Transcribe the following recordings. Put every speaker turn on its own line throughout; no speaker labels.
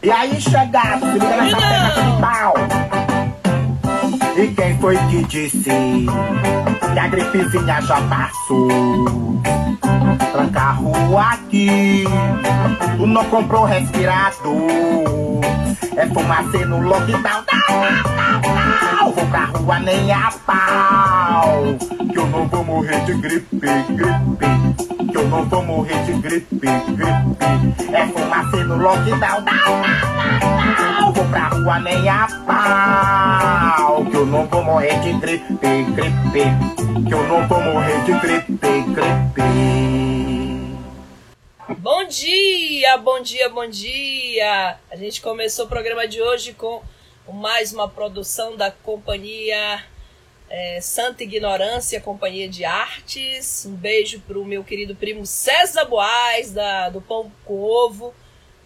E aí, chegasse, liga nessa de pau. E quem foi que disse que a gripezinha já passou? Tranca a rua aqui, tu não comprou respirador. É fumaça no lockdown, não, não, não. Vou pra rua nem a pau, que eu não vou morrer de gripe, gripe. Que eu não vou morrer de gripe, gripe. É fumaça no lockdown, não, não, não, não. Vou pra rua nem a pau, não vou morrer de gripe, gripe. Que eu não vou morrer de gripe, gripe.
Bom dia, bom dia, bom dia! A gente começou o programa de hoje com mais uma produção da companhia é, Santa Ignorância, Companhia de Artes. Um beijo para o meu querido primo César Boaz, da, do Pão com Ovo.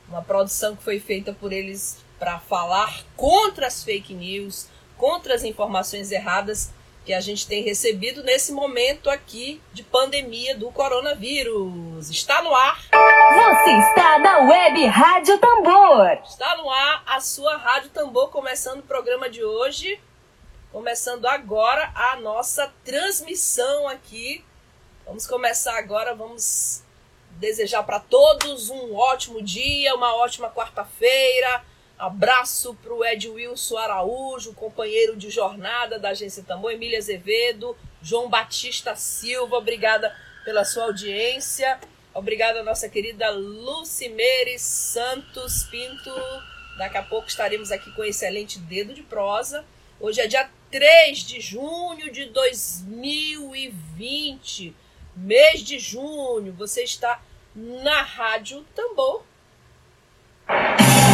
Uma produção que foi feita por eles para falar contra as fake news, contra as informações erradas que a gente tem recebido nesse momento aqui de pandemia do coronavírus. Está no ar.
Você está na Web Rádio Tambor.
Está no ar a sua Rádio Tambor, começando o programa de hoje. Começando agora a nossa transmissão aqui. Vamos começar agora, vamos desejar para todos um ótimo dia, uma ótima quarta-feira Abraço para o Ed Wilson Araújo, companheiro de jornada da Agência Tambor, Emília Azevedo, João Batista Silva, obrigada pela sua audiência. Obrigada à nossa querida Lucimeire Santos Pinto. Daqui a pouco estaremos aqui com excelente dedo de prosa. Hoje é dia 3 de junho de 2020, mês de junho. Você está na Rádio Tambor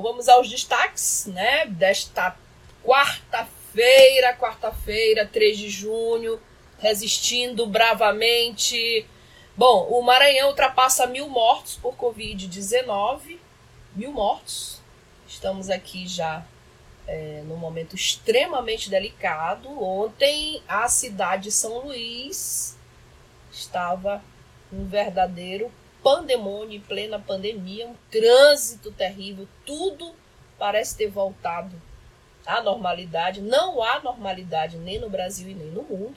Vamos aos destaques, né, desta quarta-feira, quarta-feira, 3 de junho, resistindo bravamente. Bom, o Maranhão ultrapassa mil mortos por Covid-19. Mil mortos. Estamos aqui já é, num momento extremamente delicado. Ontem, a cidade de São Luís estava um verdadeiro pandemônio, em plena pandemia, um trânsito terrível, tudo parece ter voltado à normalidade. Não há normalidade nem no Brasil e nem no mundo.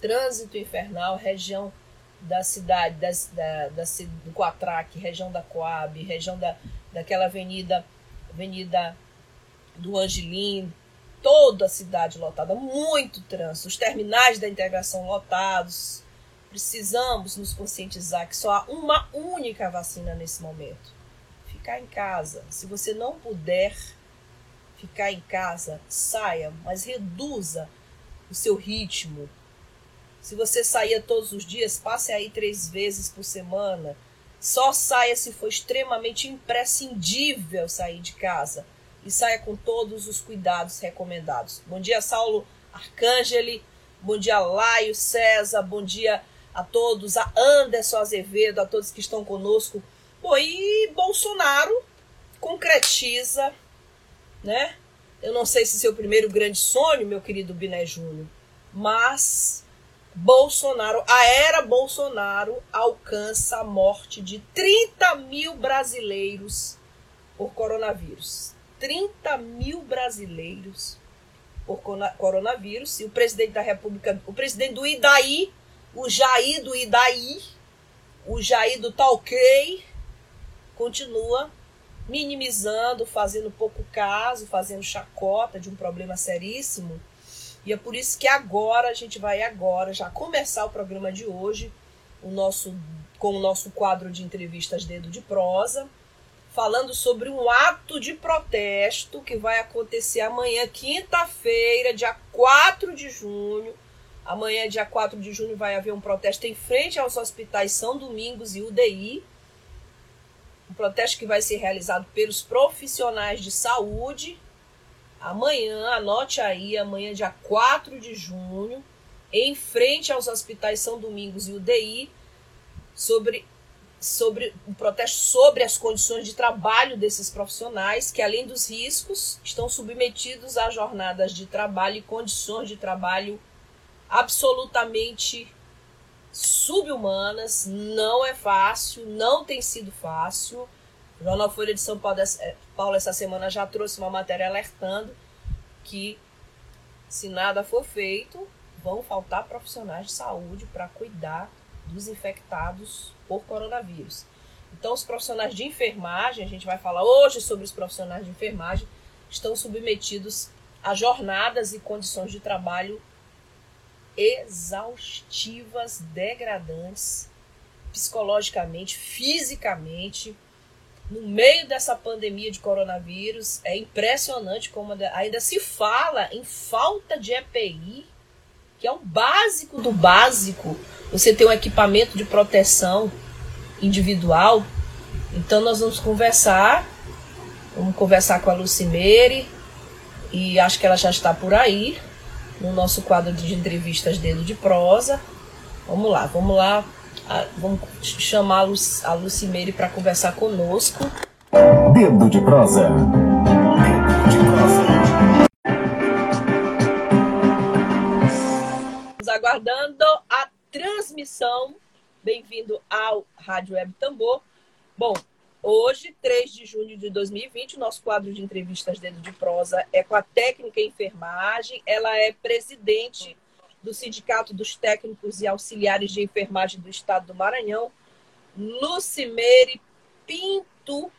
Trânsito infernal, região da cidade, das, da, da, do Quatraque, região da Coab, região da, daquela avenida, avenida do Angelim, toda a cidade lotada, muito trânsito, os terminais da integração lotados, precisamos nos conscientizar que só há uma única vacina nesse momento. Ficar em casa. Se você não puder ficar em casa, saia, mas reduza o seu ritmo. Se você saía todos os dias, passe aí três vezes por semana. Só saia se for extremamente imprescindível sair de casa. E saia com todos os cuidados recomendados. Bom dia, Saulo Arcangeli. Bom dia, Laio César. Bom dia, a todos, a Anderson Azevedo, a todos que estão conosco. Pô, e Bolsonaro concretiza, né? Eu não sei se seu primeiro grande sonho, meu querido Biné Júnior, mas Bolsonaro, a era Bolsonaro alcança a morte de 30 mil brasileiros por coronavírus. 30 mil brasileiros por coronavírus. E o presidente da República, o presidente do Idaí, o Jair do Idaí, o Jair do Talquei, continua minimizando, fazendo pouco caso, fazendo chacota de um problema seríssimo. E é por isso que agora a gente vai agora já começar o programa de hoje, o nosso com o nosso quadro de entrevistas Dedo de Prosa, falando sobre um ato de protesto que vai acontecer amanhã, quinta-feira, dia 4 de junho, Amanhã, dia 4 de junho, vai haver um protesto em frente aos hospitais São Domingos e UDI. Um protesto que vai ser realizado pelos profissionais de saúde. amanhã, anote aí, amanhã, dia 4 de junho, em frente aos hospitais São Domingos e UDI, sobre sobre um protesto sobre as condições de trabalho desses profissionais que além dos riscos estão submetidos a jornadas de trabalho e condições de trabalho absolutamente subhumanas, não é fácil, não tem sido fácil. O Jornal Folha de São Paulo, eh, Paulo essa semana já trouxe uma matéria alertando que se nada for feito, vão faltar profissionais de saúde para cuidar dos infectados por coronavírus. Então, os profissionais de enfermagem, a gente vai falar hoje sobre os profissionais de enfermagem, estão submetidos a jornadas e condições de trabalho exaustivas, degradantes, psicologicamente, fisicamente. No meio dessa pandemia de coronavírus, é impressionante como ainda se fala em falta de EPI que é o básico do básico, você ter um equipamento de proteção individual. Então nós vamos conversar, vamos conversar com a Lucimeire, e acho que ela já está por aí, no nosso quadro de entrevistas Dedo de Prosa. Vamos lá, vamos lá, vamos chamar a Lucimeire para conversar conosco.
Dedo de Prosa. Dedo de Prosa.
aguardando a transmissão. Bem-vindo ao Rádio Web Tambor. Bom, hoje, 3 de junho de 2020, o nosso quadro de entrevistas dentro de prosa é com a técnica em enfermagem. Ela é presidente do Sindicato dos Técnicos e Auxiliares de Enfermagem do Estado do Maranhão, Lucimeire Pinto.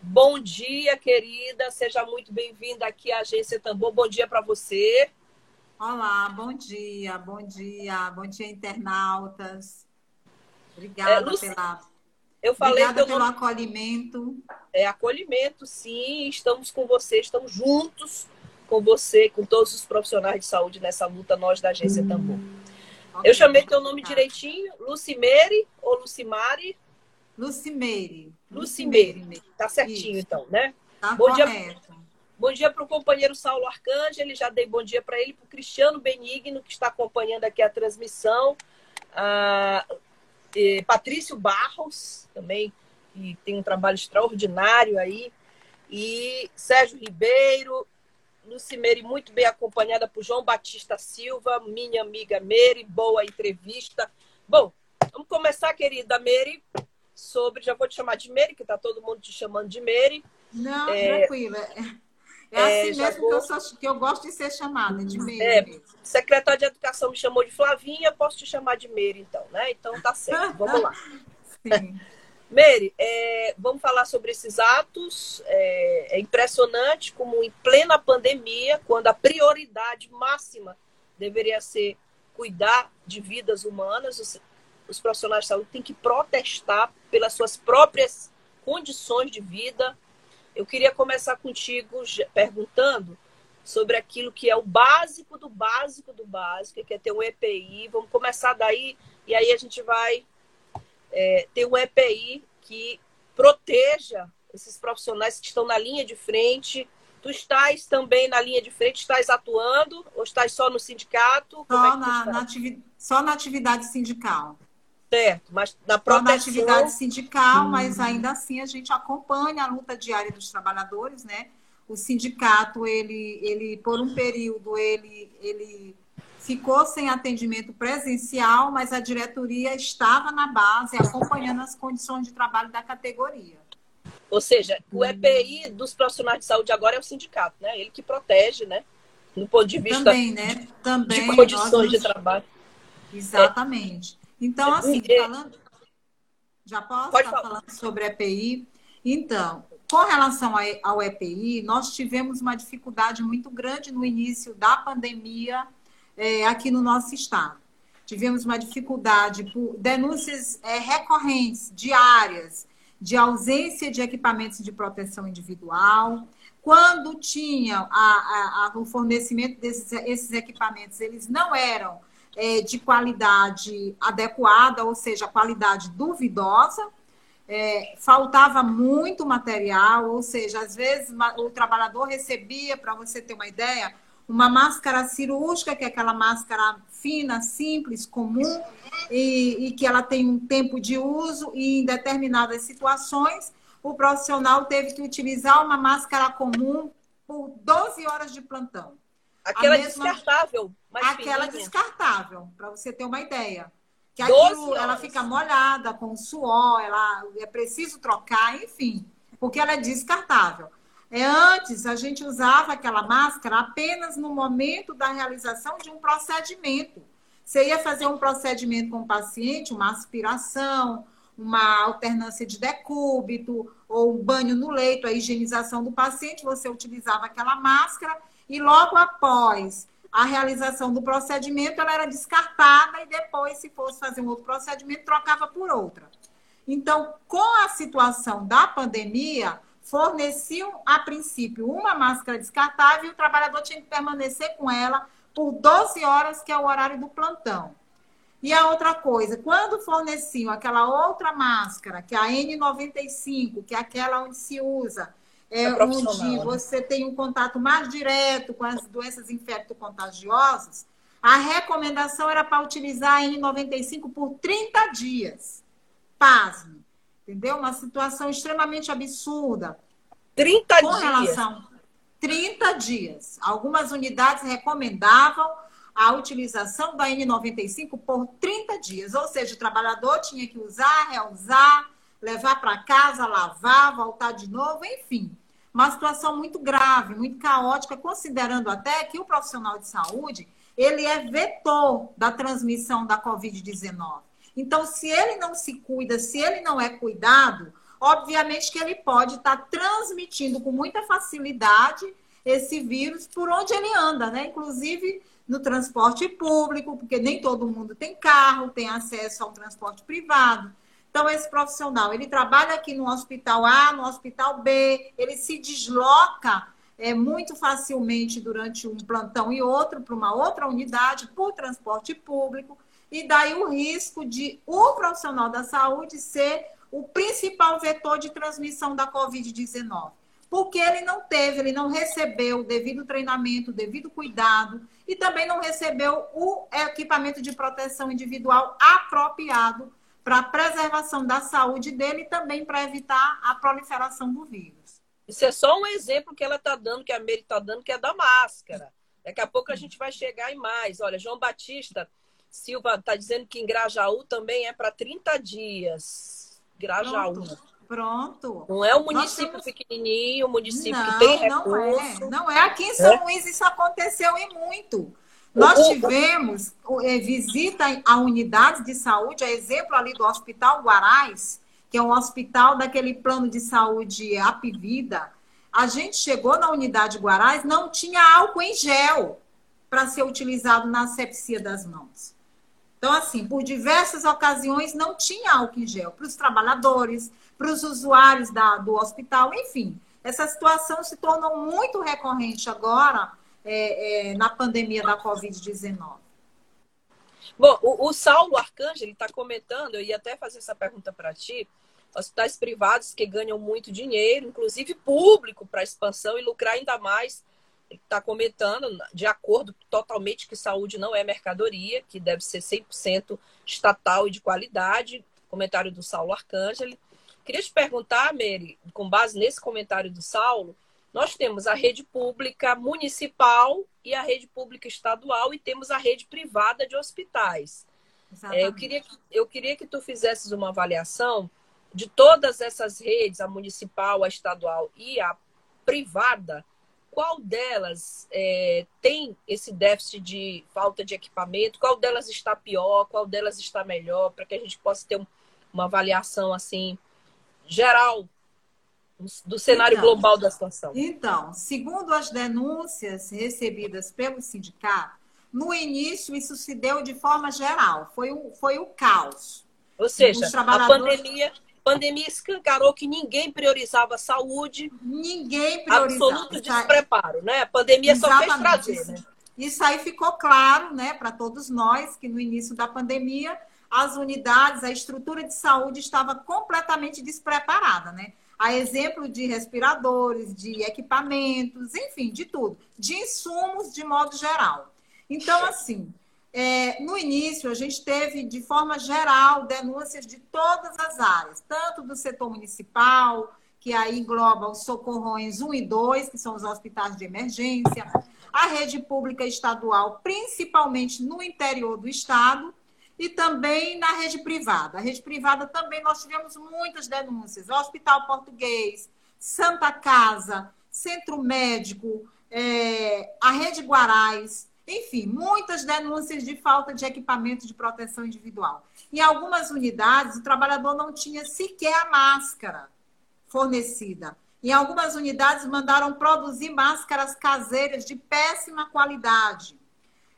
Bom dia, querida. Seja muito bem-vinda aqui à Agência Tambor. Bom dia para você.
Olá, bom dia, bom dia, bom dia, internautas. Obrigada é, pela.
Eu falei
Obrigada pelo nome... acolhimento.
É acolhimento, sim. Estamos com você, estamos juntos com você, com todos os profissionais de saúde nessa luta, nós da Agência Tambor. Okay, Eu chamei teu nome direitinho, Lucimeire ou Lucimari?
Lucimeire.
Lucimeire. Tá certinho, Isso. então, né?
Tá bom correto.
dia. Bom dia para o companheiro Saulo Arcângelo, já dei bom dia para ele, para o Cristiano Benigno, que está acompanhando aqui a transmissão. Ah, Patrício Barros, também, que tem um trabalho extraordinário aí. E Sérgio Ribeiro, Lucimeire, muito bem acompanhada por João Batista Silva, minha amiga Meire, boa entrevista. Bom, vamos começar, querida Meire, sobre. Já vou te chamar de Meire, que está todo mundo te chamando de Meire.
Não, é, tranquila. É assim é, mesmo vou... que, eu sou, que eu gosto de ser chamada, de Meire. É,
secretário de Educação me chamou de Flavinha, posso te chamar de Meire, então, né? Então tá certo, vamos lá. Sim. Meire, é, vamos falar sobre esses atos. É, é, impressionante como em plena pandemia, quando a prioridade máxima deveria ser cuidar de vidas humanas, os, os profissionais de saúde têm que protestar pelas suas próprias condições de vida, eu queria começar contigo perguntando sobre aquilo que é o básico do básico do básico, que é ter um EPI. Vamos começar daí e aí a gente vai é, ter um EPI que proteja esses profissionais que estão na linha de frente. Tu estás também na linha de frente, estás atuando ou estás só no sindicato?
Só, é na, na só na atividade sindical.
Certo, mas na proteção...
na atividade sindical, hum. mas ainda assim a gente acompanha a luta diária dos trabalhadores, né? O sindicato, ele, ele por um período, ele, ele ficou sem atendimento presencial, mas a diretoria estava na base acompanhando as condições de trabalho da categoria.
Ou seja, o EPI dos profissionais de saúde agora é o sindicato, né? Ele que protege, né? Do ponto de vista
Também, né? Também,
de condições de trabalho.
Exatamente. Então, assim, falando. Já posso Pode estar falar. falando sobre EPI? Então, com relação ao EPI, nós tivemos uma dificuldade muito grande no início da pandemia é, aqui no nosso estado. Tivemos uma dificuldade por denúncias é, recorrentes, diárias, de ausência de equipamentos de proteção individual. Quando tinha a, a, a, o fornecimento desses equipamentos, eles não eram é, de qualidade adequada, ou seja, qualidade duvidosa. é, faltava muito material, ou seja, às vezes o trabalhador recebia, para você ter uma ideia, uma máscara cirúrgica, que é aquela máscara fina, simples, comum, e, e que ela tem um tempo de uso, e em determinadas situações, o profissional teve que utilizar uma máscara comum por 12 horas de plantão.
Aquela mesma, descartável.
aquela fininha. descartável, para você ter uma ideia. Que aquilo, ela fica molhada com suor, ela é preciso trocar, enfim, porque ela é descartável. É, antes, a gente usava aquela máscara apenas no momento da realização de um procedimento. Você ia fazer um procedimento com o paciente, uma aspiração, uma alternância de decúbito, ou um banho no leito, a higienização do paciente, você utilizava aquela máscara e logo após a realização do procedimento, ela era descartada e depois, se fosse fazer um outro procedimento, trocava por outra. Então, com a situação da pandemia, forneciam, a princípio, uma máscara descartável e o trabalhador tinha que permanecer com ela por 12 horas, que é o horário do plantão. E a outra coisa, quando forneciam aquela outra máscara, que é a N95, que é aquela onde se usa é, é onde né? você tem um contato mais direto com as doenças infecto-contagiosas, a recomendação era para utilizar a N95 por 30 dias. Pasme. Entendeu? Uma situação extremamente absurda.
30 com dias?
relação 30 dias. Algumas unidades recomendavam a utilização da N95 por 30 dias. Ou seja, o trabalhador tinha que usar, reusar, levar para casa, lavar, voltar de novo, enfim uma situação muito grave, muito caótica, considerando até que o profissional de saúde ele é vetor da transmissão da Covid-19. Então, se ele não se cuida, se ele não é cuidado, obviamente que ele pode estar transmitindo com muita facilidade esse vírus por onde ele anda, né? Inclusive no transporte público, porque nem todo mundo tem carro, tem acesso ao transporte privado. Então, esse profissional, ele trabalha aqui no hospital A, no hospital B, ele se desloca é, muito facilmente durante um plantão e outro para uma outra unidade por transporte público, e daí o risco de o profissional da saúde ser o principal vetor de transmissão da Covid-19. Porque ele não teve, ele não recebeu o devido treinamento, o devido cuidado, e também não recebeu o equipamento de proteção individual apropriado para a preservação da saúde dele e também para evitar a proliferação do vírus.
Isso é só um exemplo que ela está dando, que a Mary está dando, que é da máscara. Daqui a pouco a gente vai chegar em mais. Olha, João Batista Silva está dizendo que em Grajaú também é para 30 dias. Grajaú.
Pronto. Pronto.
Não é um município temos... pequenininho, um município não, que tem recurso.
Não é. não é. Aqui em São é. Luís isso aconteceu e muito. Nós tivemos é, visita a unidades de saúde, a exemplo ali do Hospital Guarais, que é um hospital daquele plano de saúde Apivida. A gente chegou na unidade Guarais, não tinha álcool em gel para ser utilizado na asepsia das mãos. Então, assim, por diversas ocasiões não tinha álcool em gel para os trabalhadores, para os usuários da, do hospital, enfim. Essa situação se tornou muito recorrente agora é, é, na pandemia da Covid-19?
Bom, o, o Saulo Arcângelo está comentando, eu ia até fazer essa pergunta para ti, hospitais privados que ganham muito dinheiro, inclusive público, para expansão e lucrar ainda mais. Ele está comentando, de acordo totalmente que saúde não é mercadoria, que deve ser 100% estatal e de qualidade. Comentário do Saulo Arcângelo. Queria te perguntar, Mary, com base nesse comentário do Saulo, nós temos a rede pública municipal e a rede pública estadual e temos a rede privada de hospitais. É, eu, queria, eu queria que tu fizesses uma avaliação de todas essas redes, a municipal, a estadual e a privada, qual delas é, tem esse déficit de falta de equipamento, qual delas está pior, qual delas está melhor, para que a gente possa ter uma avaliação assim geral do cenário então, global da situação.
Então, segundo as denúncias recebidas pelo sindicato, no início isso se deu de forma geral, foi o, foi o caos.
Ou seja, trabalhadores... a pandemia, pandemia escancarou que ninguém priorizava a saúde.
Ninguém priorizava.
Absoluto despreparo, né? A pandemia Exatamente. só fez trazer, né?
Isso aí ficou claro, né, para todos nós, que no início da pandemia as unidades, a estrutura de saúde estava completamente despreparada, né? A exemplo de respiradores, de equipamentos, enfim, de tudo, de insumos de modo geral. Então, assim, é, no início, a gente teve, de forma geral, denúncias de todas as áreas, tanto do setor municipal, que aí engloba os socorrões 1 e 2, que são os hospitais de emergência, a rede pública estadual, principalmente no interior do estado, e também na rede privada. A rede privada também nós tivemos muitas denúncias. Hospital Português, Santa Casa, Centro Médico, é, a Rede Guarais, enfim, muitas denúncias de falta de equipamento de proteção individual. Em algumas unidades, o trabalhador não tinha sequer a máscara fornecida. Em algumas unidades, mandaram produzir máscaras caseiras de péssima qualidade.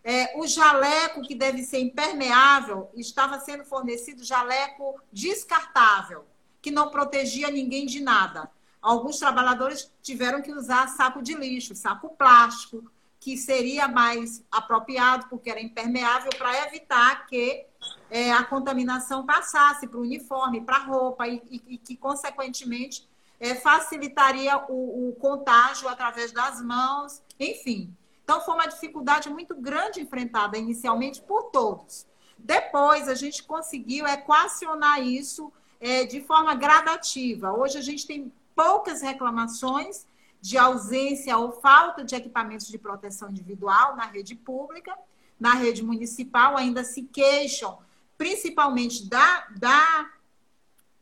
É, o jaleco, que deve ser impermeável, estava sendo fornecido jaleco descartável, que não protegia ninguém de nada. Alguns trabalhadores tiveram que usar saco de lixo, saco plástico, que seria mais apropriado, porque era impermeável, para evitar que é, a contaminação passasse para o uniforme, para a roupa, e, e, e, que, consequentemente, é, facilitaria o, o contágio através das mãos, enfim. Então, foi uma dificuldade muito grande enfrentada inicialmente por todos. Depois, a gente conseguiu equacionar isso é, de forma gradativa. Hoje, a gente tem poucas reclamações de ausência ou falta de equipamentos de proteção individual na rede pública, na rede municipal, ainda se queixam, principalmente da, da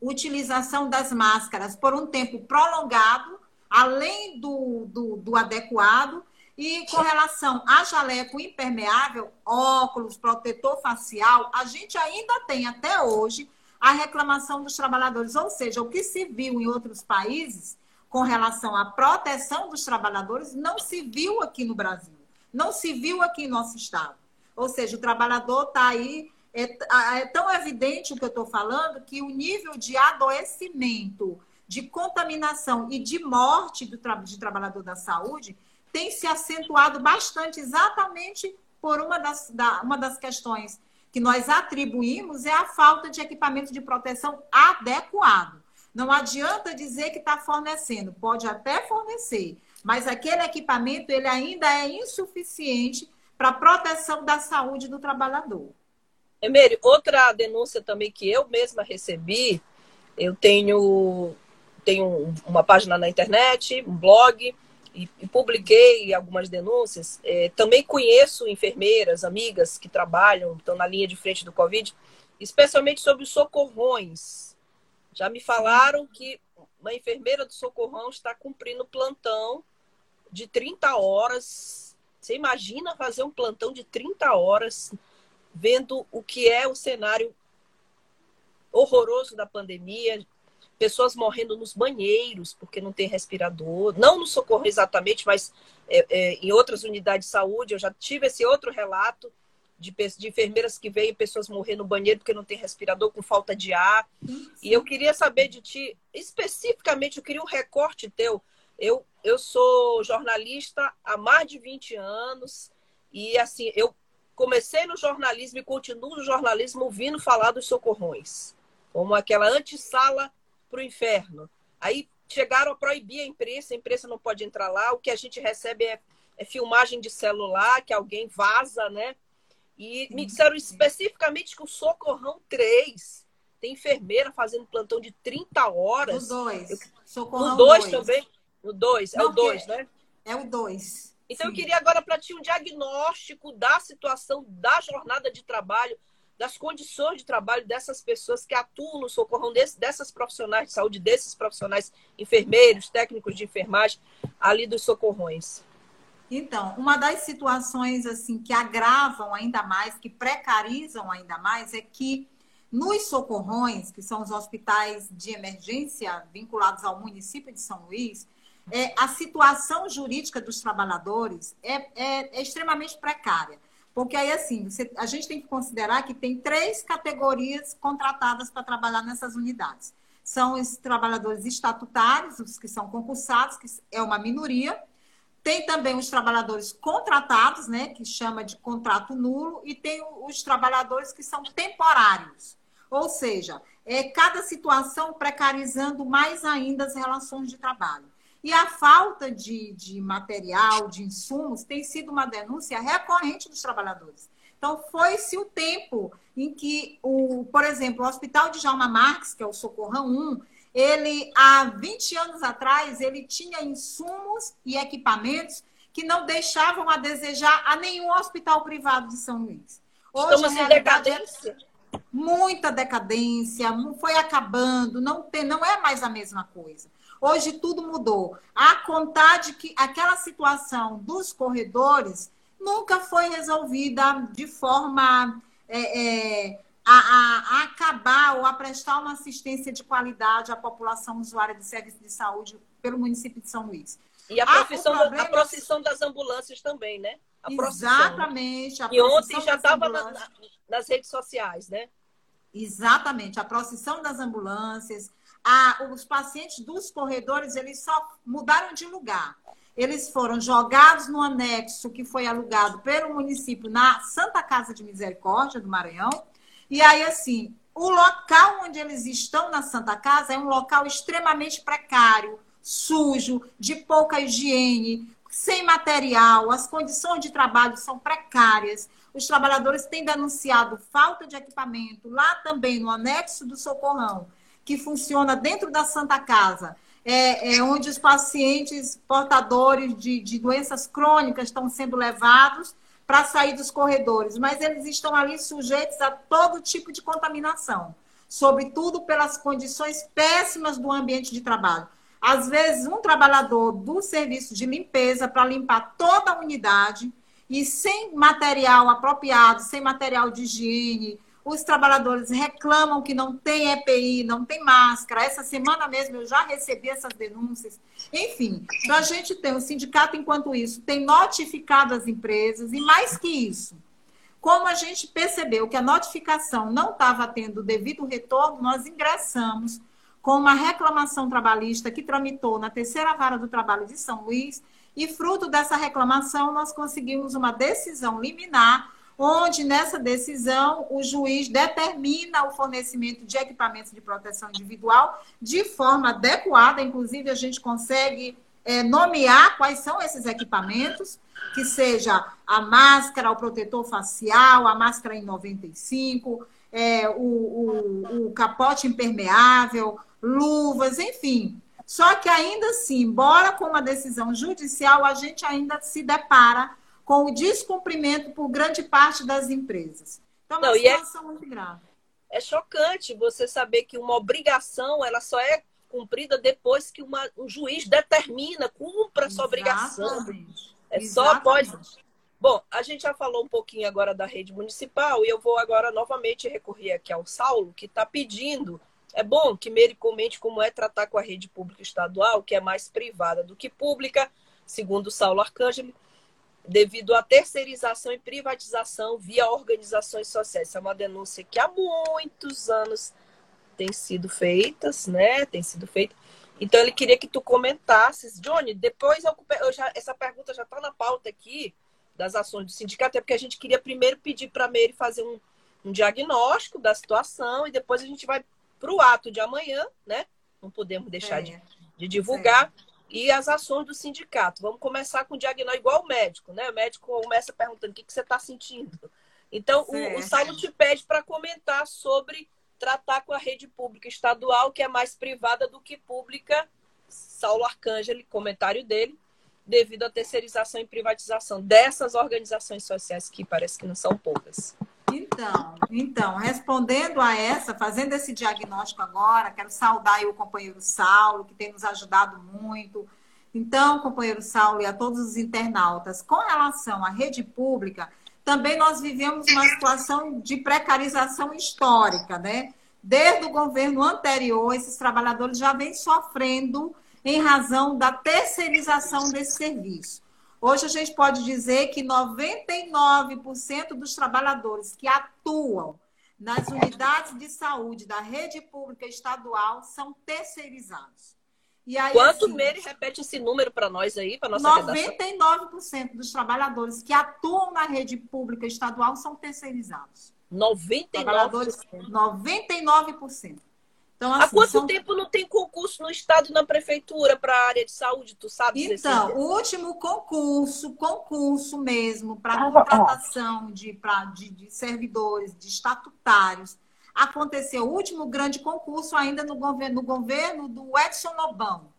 utilização das máscaras por um tempo prolongado, além do, do, do adequado, e com relação a jaleco impermeável, óculos, protetor facial, a gente ainda tem até hoje a reclamação dos trabalhadores, ou seja, o que se viu em outros países com relação à proteção dos trabalhadores não se viu aqui no Brasil, não se viu aqui em nosso estado. Ou seja, o trabalhador está aí, é, é, tão evidente o que eu estou falando, que o nível de adoecimento, de contaminação e de morte do tra de trabalhador da saúde tem se acentuado bastante, exatamente por uma das, da, uma das questões que nós atribuímos é a falta de equipamento de proteção adequado. Não adianta dizer que está fornecendo, pode até fornecer, mas aquele equipamento ele ainda é insuficiente para a proteção da saúde do trabalhador.
Emery, outra denúncia também que eu mesma recebi, eu tenho, tenho uma página na internet, um blog, e, e publiquei algumas denúncias. É, também conheço enfermeiras, amigas que trabalham, estão na linha de frente do Covid, especialmente sobre os socorrões já me falaram que uma enfermeira do Socorrão está cumprindo plantão de 30 horas. Você imagina fazer um plantão de 30 horas, vendo o que é o cenário horroroso da pandemia, pessoas morrendo nos banheiros porque não tem respirador, não no socorro exatamente, mas é, é, em outras unidades de saúde. Eu já tive esse outro relato de, de enfermeiras que veem pessoas morrer no banheiro porque não tem respirador, com falta de ar. E eu queria saber de ti, especificamente, eu queria um recorte teu. Eu, eu sou jornalista há mais de 20 anos e, assim, eu comecei no jornalismo e continuo no jornalismo ouvindo falar dos socorrões, como aquela antessala para o inferno. Aí chegaram a proibir a imprensa, a imprensa não pode entrar lá, o que a gente recebe é, é filmagem de celular, que alguém vaza, né? E me disseram especificamente que o Socorrão 3 tem enfermeira fazendo plantão de 30 horas.
No 2.
Socorrão no 2 também? No 2, é o 2, né?
É o 2.
Então Sim. eu queria agora para ti um diagnóstico da situação da jornada de trabalho, das condições de trabalho dessas pessoas que atuam no socorrão, desse, dessas profissionais de saúde, desses profissionais enfermeiros, técnicos de enfermagem ali dos socorrões.
Então, uma das situações assim que agravam ainda mais, que precarizam ainda mais, é que nos socorrões, que são os hospitais de emergência vinculados ao município de São Luís, é, a situação jurídica dos trabalhadores é, é, é extremamente precária. Porque aí, assim, você, a gente tem que considerar que tem três categorias contratadas para trabalhar nessas unidades. São os trabalhadores estatutários, os que são concursados, que é uma minoria, Tem também os trabalhadores contratados, né, que chama de contrato nulo, e tem os trabalhadores que são temporários. Ou seja, é cada situação precarizando mais ainda as relações de trabalho. E a falta de, de material, de insumos, tem sido uma denúncia recorrente dos trabalhadores. Então, foi-se o tempo em que, o, por exemplo, o Hospital de Jalma Marques, que é o Socorrão 1, ele, há 20 anos atrás, ele tinha insumos e equipamentos que não deixavam a desejar a nenhum hospital privado de São Luís.
Hoje, Estamos em é decadência.
É muita decadência, foi acabando, não, tem, não é mais a mesma coisa. Hoje tudo mudou. A contar de que aquela situação dos corredores nunca foi resolvida de forma é, é, a, a, acabar ou a prestar uma assistência de qualidade à população usuária de serviço de saúde pelo município de São Luís.
E a, profissão, ah, a procissão das ambulâncias também, né?
A Exatamente.
A e ontem já estava na, nas redes sociais, né?
Exatamente. A procissão das ambulâncias. A, os pacientes dos corredores, eles só mudaram de lugar. Eles foram jogados no anexo que foi alugado pelo município na Santa Casa de Misericórdia do Maranhão e aí, assim, o local onde eles estão na Santa Casa é um local extremamente precário, sujo, de pouca higiene, sem material, as condições de trabalho são precárias. Os trabalhadores têm denunciado falta de equipamento lá também no anexo do Socorrão, que funciona dentro da Santa Casa, é, é onde os pacientes portadores de, de doenças crônicas estão sendo levados para sair dos corredores, mas eles estão ali sujeitos a todo tipo de contaminação, sobretudo pelas condições péssimas do ambiente de trabalho. Às vezes, um trabalhador do serviço de limpeza para limpar toda a unidade e sem material apropriado, sem material de higiene, os trabalhadores reclamam que não tem EPI, não tem máscara. Essa semana mesmo eu já recebi essas denúncias. Enfim, então a gente tem o sindicato, enquanto isso, tem notificado as empresas, e mais que isso, como a gente percebeu que a notificação não estava tendo o devido retorno, nós ingressamos com uma reclamação trabalhista que tramitou na terceira vara do trabalho de São Luís, e fruto dessa reclamação, nós conseguimos uma decisão liminar onde nessa decisão o juiz determina o fornecimento de equipamentos de proteção individual de forma adequada, inclusive a gente consegue é, nomear quais são esses equipamentos, que seja a máscara, o protetor facial, a máscara em 95, é, o, o, o capote impermeável, luvas, enfim. Só que ainda assim, embora com uma decisão judicial, a gente ainda se depara com o descumprimento por grande parte das empresas. Então, é uma Não, situação é, muito grave.
É chocante você saber que uma obrigação ela só é cumprida depois que uma, um juiz determina, cumpra essa obrigação. É Exatamente. só após. Bom, a gente já falou um pouquinho agora da rede municipal e eu vou agora novamente recorrer aqui ao Saulo, que está pedindo. É bom que Meire comente como é tratar com a rede pública estadual, que é mais privada do que pública, segundo Saulo Arcângelo devido à terceirização e privatização via organizações sociais. É uma denúncia que há muitos anos tem sido feitas, né? Tem sido feita. Então ele queria que tu comentasses, Johnny. Depois eu, eu já, essa pergunta já está na pauta aqui das ações do sindicato, é porque a gente queria primeiro pedir para a Meire fazer um, um diagnóstico da situação e depois a gente vai para o ato de amanhã, né? Não podemos deixar é. de, de, divulgar e as ações do sindicato. Vamos começar com o diagnóstico, igual o médico, né? O médico começa perguntando o que, que você está sentindo. Então, o, o Saulo te pede para comentar sobre tratar com a rede pública estadual, que é mais privada do que pública. Saulo Arcângelo, comentário dele, devido à terceirização e privatização dessas organizações sociais, que parece que não são poucas.
Então, então, respondendo a essa, fazendo esse diagnóstico agora, quero saudar o companheiro Saulo, que tem nos ajudado muito. Então, companheiro Saulo e a todos os internautas, com relação à rede pública, também nós vivemos uma situação de precarização histórica, né? Desde o governo anterior, esses trabalhadores já vêm sofrendo em razão da terceirização desse serviço. Hoje a gente pode dizer que 99% dos trabalhadores que atuam nas unidades de saúde da rede pública estadual são terceirizados.
E aí, Quanto assim, Meire repete esse número para nós aí, para nossa
99% dos trabalhadores que atuam na rede pública estadual são terceirizados.
99%. Trabalhadores,
99%.
Então, assim, Há quanto são... tempo não tem concurso no estado e na prefeitura para a área de saúde? Tu sabe
Então, o último concurso, concurso mesmo, para ah, contratação de, pra, de, de servidores, de estatutários, aconteceu o último grande concurso ainda no governo, no governo do Edson Lobão.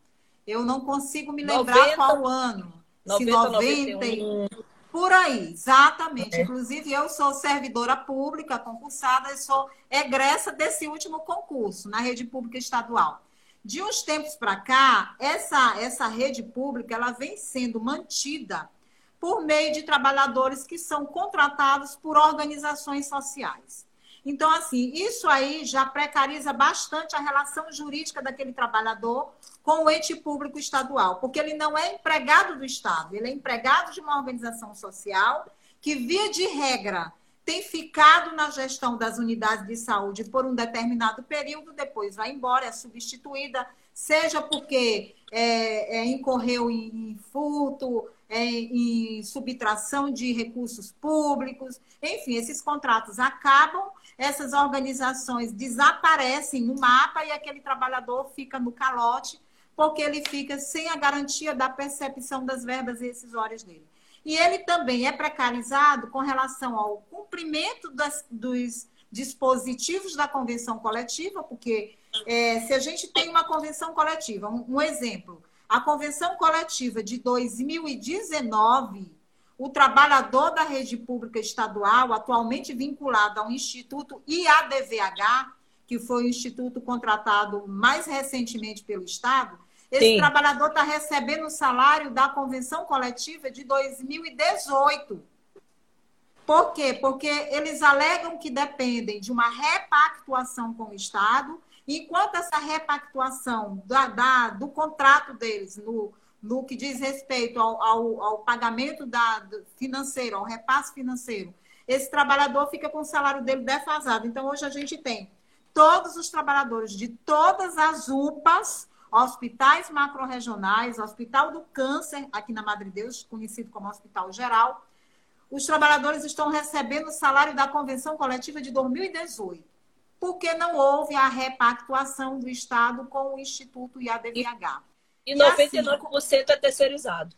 Eu não consigo me lembrar 90, qual ano.
90, se 90, 91.
Por aí, exatamente. É. Inclusive, eu sou servidora pública, concursada, e sou egressa desse último concurso na rede pública estadual. De uns tempos para cá, essa, essa rede pública ela vem sendo mantida por meio de trabalhadores que são contratados por organizações sociais. Então, assim, isso aí já precariza bastante a relação jurídica daquele trabalhador com o ente público estadual, porque ele não é empregado do Estado, ele é empregado de uma organização social que, via de regra, tem ficado na gestão das unidades de saúde por um determinado período, depois vai embora, é substituída, seja porque é, é, incorreu em furto, é, em subtração de recursos públicos, enfim, esses contratos acabam, essas organizações desaparecem no mapa e aquele trabalhador fica no calote porque ele fica sem a garantia da percepção das verbas rescisórias dele. E ele também é precarizado com relação ao cumprimento das, dos dispositivos da convenção coletiva, porque é, se a gente tem uma convenção coletiva, um, um exemplo, a convenção coletiva de 2019, o trabalhador da rede pública estadual, atualmente vinculado ao Instituto IADVH, que foi o instituto contratado mais recentemente pelo Estado, esse Sim. trabalhador está recebendo o salário da convenção coletiva de 2018. Por quê? Porque eles alegam que dependem de uma repactuação com o Estado, enquanto essa repactuação da, da do contrato deles, no, no que diz respeito ao, ao, ao pagamento da, financeiro, ao repasse financeiro, esse trabalhador fica com o salário dele defasado. Então, hoje a gente tem todos os trabalhadores de todas as UPAs hospitais macro-regionais, Hospital do Câncer, aqui na Madre Deus, conhecido como Hospital Geral, os trabalhadores estão recebendo o salário da convenção coletiva de 2018, porque não houve a repactuação do Estado com o Instituto.
E, e 99% assim, é terceirizado.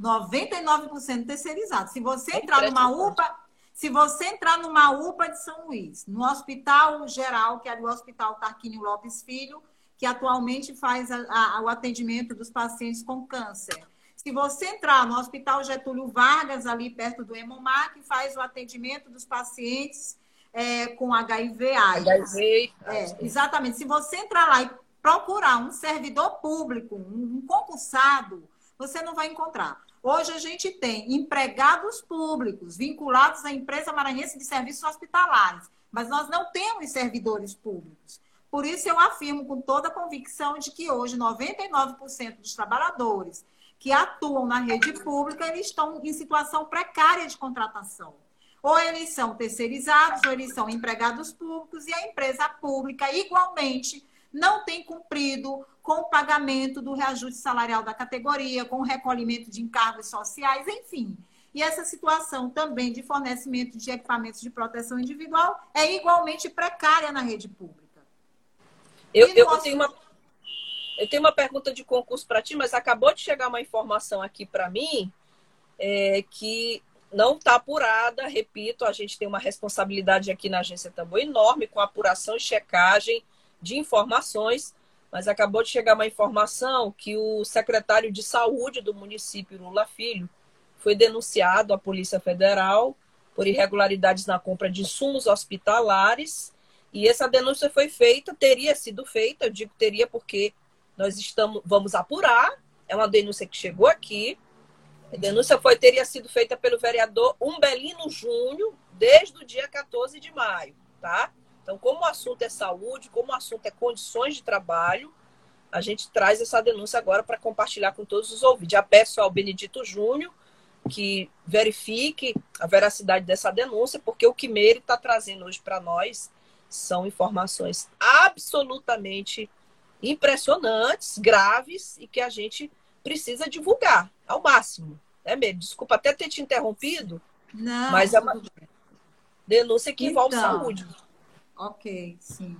99% terceirizado. Se você é entrar numa UPA, se você entrar numa UPA de São Luís, no Hospital Geral, que é o Hospital Tarquínio Lopes Filho, que atualmente faz a, a, o atendimento dos pacientes com câncer. Se você entrar no Hospital Getúlio Vargas, ali perto do Hemomar, que faz o atendimento dos pacientes é, com HIV AIDS. HIV. É, exatamente. Se você entrar lá e procurar um servidor público, um, concursado, você não vai encontrar. Hoje a gente tem empregados públicos vinculados à empresa maranhense de serviços hospitalares, mas nós não temos servidores públicos. Por isso, eu afirmo com toda a convicção de que hoje 99% dos trabalhadores que atuam na rede pública eles estão em situação precária de contratação. Ou eles são terceirizados, ou eles são empregados públicos, e a empresa pública, igualmente, não tem cumprido com o pagamento do reajuste salarial da categoria, com o recolhimento de encargos sociais, enfim. E essa situação também de fornecimento de equipamentos de proteção individual é igualmente precária na rede pública.
Eu, eu, posso... tenho uma, eu tenho uma pergunta de concurso para ti, mas acabou de chegar uma informação aqui para mim é, que não está apurada. Repito, a gente tem uma responsabilidade aqui na agência também enorme com apuração e checagem de informações, mas acabou de chegar uma informação que o secretário de saúde do município, Lula Filho, foi denunciado à Polícia Federal por irregularidades na compra de insumos hospitalares e essa denúncia foi feita, teria sido feita, eu digo teria porque nós estamos, vamos apurar. É uma denúncia que chegou aqui. A denúncia foi teria sido feita pelo vereador Umbelino Júnior desde o dia 14 de maio, tá? Então, como o assunto é saúde, como o assunto é condições de trabalho, a gente traz essa denúncia agora para compartilhar com todos os ouvintes. Já peço ao Benedito Júnior que verifique a veracidade dessa denúncia, porque o Quimeire está trazendo hoje para nós são informações absolutamente impressionantes, graves e que a gente precisa divulgar ao máximo. Né, Meire? Desculpa até ter te interrompido,
Não,
mas é uma denúncia que envolve
Então,
saúde.
Ok, sim.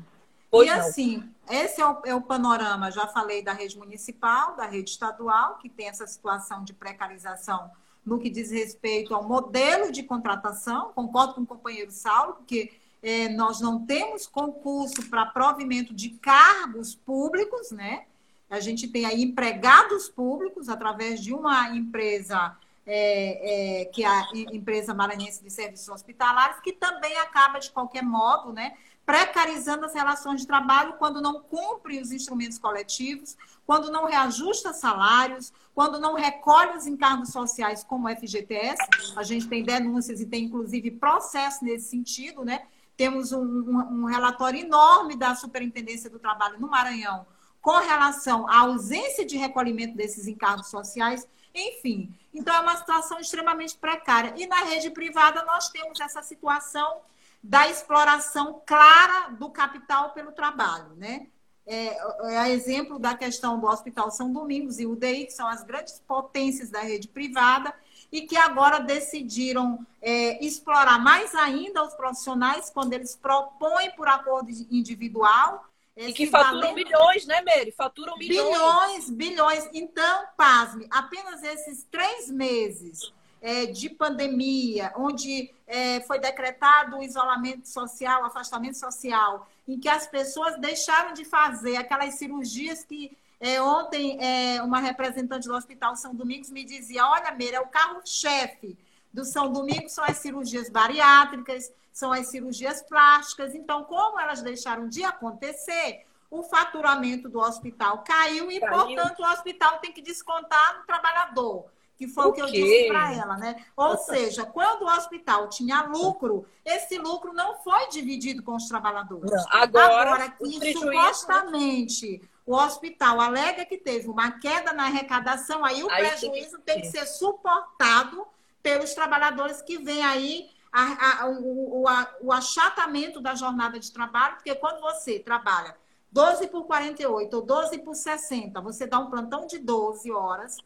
Pois
e
não.
assim, esse é o, é o panorama. Já falei da rede municipal, da rede estadual, que tem essa situação de precarização no que diz respeito ao modelo de contratação. Concordo com o companheiro Saulo, porque eh, nós não temos concurso para provimento de cargos públicos, né? A gente tem aí empregados públicos através de uma empresa é, é, que é a empresa maranhense de serviços hospitalares, que também acaba, de qualquer modo, né, precarizando as relações de trabalho quando não cumpre os instrumentos coletivos, quando não reajusta salários, quando não recolhe os encargos sociais como o FGTS. A gente tem denúncias e tem, inclusive, processo nesse sentido, né? Temos um, um relatório enorme da Superintendência do Trabalho no Maranhão com relação à ausência de recolhimento desses encargos sociais, enfim. Então, é uma situação extremamente precária. E na rede privada, nós temos essa situação da exploração clara do capital pelo trabalho, né? É, é exemplo da questão do Hospital São Domingos e UDI, que são as grandes potências da rede privada, e que agora decidiram é, explorar mais ainda os profissionais quando eles propõem por acordo individual
e que faturam valendo... bilhões, né, Mary? Faturam
bilhões. Bilhões, bilhões. Então, pasme, apenas esses três meses é, de pandemia, onde é, foi decretado o isolamento social, afastamento social, em que as pessoas deixaram de fazer aquelas cirurgias que é, ontem é, uma representante do Hospital São Domingos me dizia: olha, Meira, é o carro-chefe do São Domingos são as cirurgias bariátricas, são as cirurgias plásticas. Então, como elas deixaram de acontecer, o faturamento do hospital caiu e, caiu. portanto, o hospital tem que descontar no trabalhador. Que foi o, o que eu disse para ela, né? Ou seja, quando o hospital tinha lucro, esse lucro não foi dividido com os trabalhadores.
Não. Agora,
Agora que prejuízo... supostamente o hospital alega que teve uma queda na arrecadação, aí o aí prejuízo tem que... tem que ser suportado pelos trabalhadores que vêm aí a, a, o, a, o achatamento da jornada de trabalho, porque quando você trabalha 12 por 48 ou 12 por 60, você dá um plantão de 12 horas,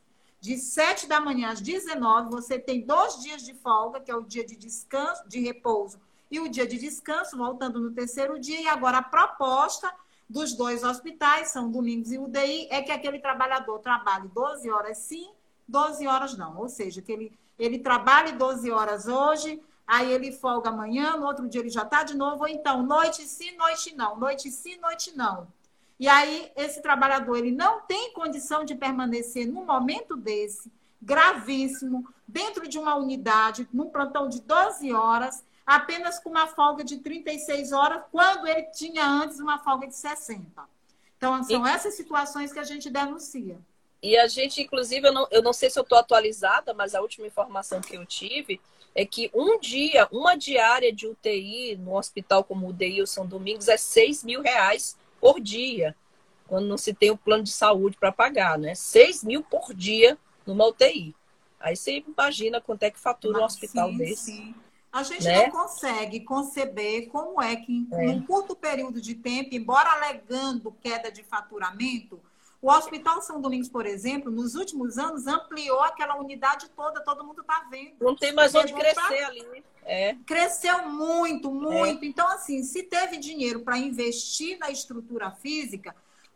de 7 da manhã às 19, você tem dois dias de folga, que é o dia de descanso, de repouso, e o dia de descanso, voltando no terceiro dia, e agora a proposta dos dois hospitais, São Domingos e UDI, é que aquele trabalhador trabalhe 12 horas sim, 12 horas não. Ou seja, que ele, ele trabalhe 12 horas hoje, aí ele folga amanhã, no outro dia ele já está de novo, ou então noite sim, noite não, noite sim, noite não. E aí esse trabalhador ele não tem condição de permanecer num momento desse, gravíssimo, dentro de uma unidade, num plantão de 12 horas, apenas com uma folga de 36 horas, quando ele tinha antes uma folga de 60. Então, são essas situações que a gente denuncia.
E a gente, inclusive, eu não, eu não sei se eu estou atualizada, mas a última informação que eu tive é que um dia, uma diária de UTI no hospital como o UDI ou São Domingos é 6 mil reais por dia, quando não se tem o plano de saúde para pagar, né? 6 mil por dia numa UTI. Aí você imagina quanto é que fatura Mas, um hospital sim, desse. Sim.
A gente né? não consegue conceber como é que, em é. um curto período de tempo, embora alegando queda de faturamento, o Hospital São Domingos, por exemplo, nos últimos anos ampliou aquela unidade toda, todo mundo está vendo.
Não tem mais onde crescer ali. É.
Cresceu muito, muito. É. Então, assim, se teve dinheiro para investir na estrutura física,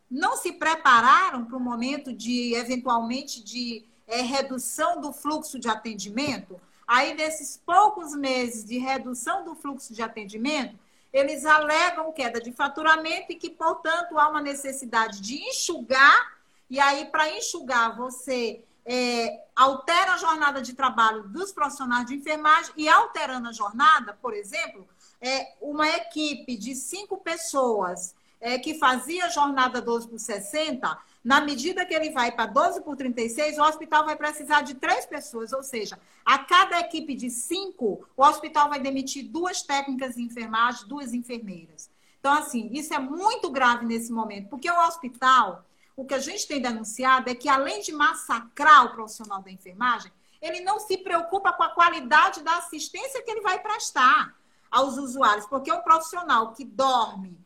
não se prepararam para o momento de, eventualmente, de é, redução do fluxo de atendimento. Aí, nesses poucos meses de redução do fluxo de atendimento, eles alegam queda de faturamento e que, portanto, há uma necessidade de enxugar, e aí, para enxugar, você é, altera a jornada de trabalho dos profissionais de enfermagem. E, alterando a jornada, por exemplo, é, uma equipe de cinco pessoas é, que fazia jornada 12 por 60 na medida que ele vai para 12 por 36, o hospital vai precisar de três pessoas, ou seja, a cada equipe de cinco, o hospital vai demitir duas técnicas de enfermagem, duas enfermeiras. Então, assim, isso é muito grave nesse momento, porque o hospital, o que a gente tem denunciado é que, além de massacrar o profissional da enfermagem, ele não se preocupa com a qualidade da assistência que ele vai prestar aos usuários, porque um profissional que dorme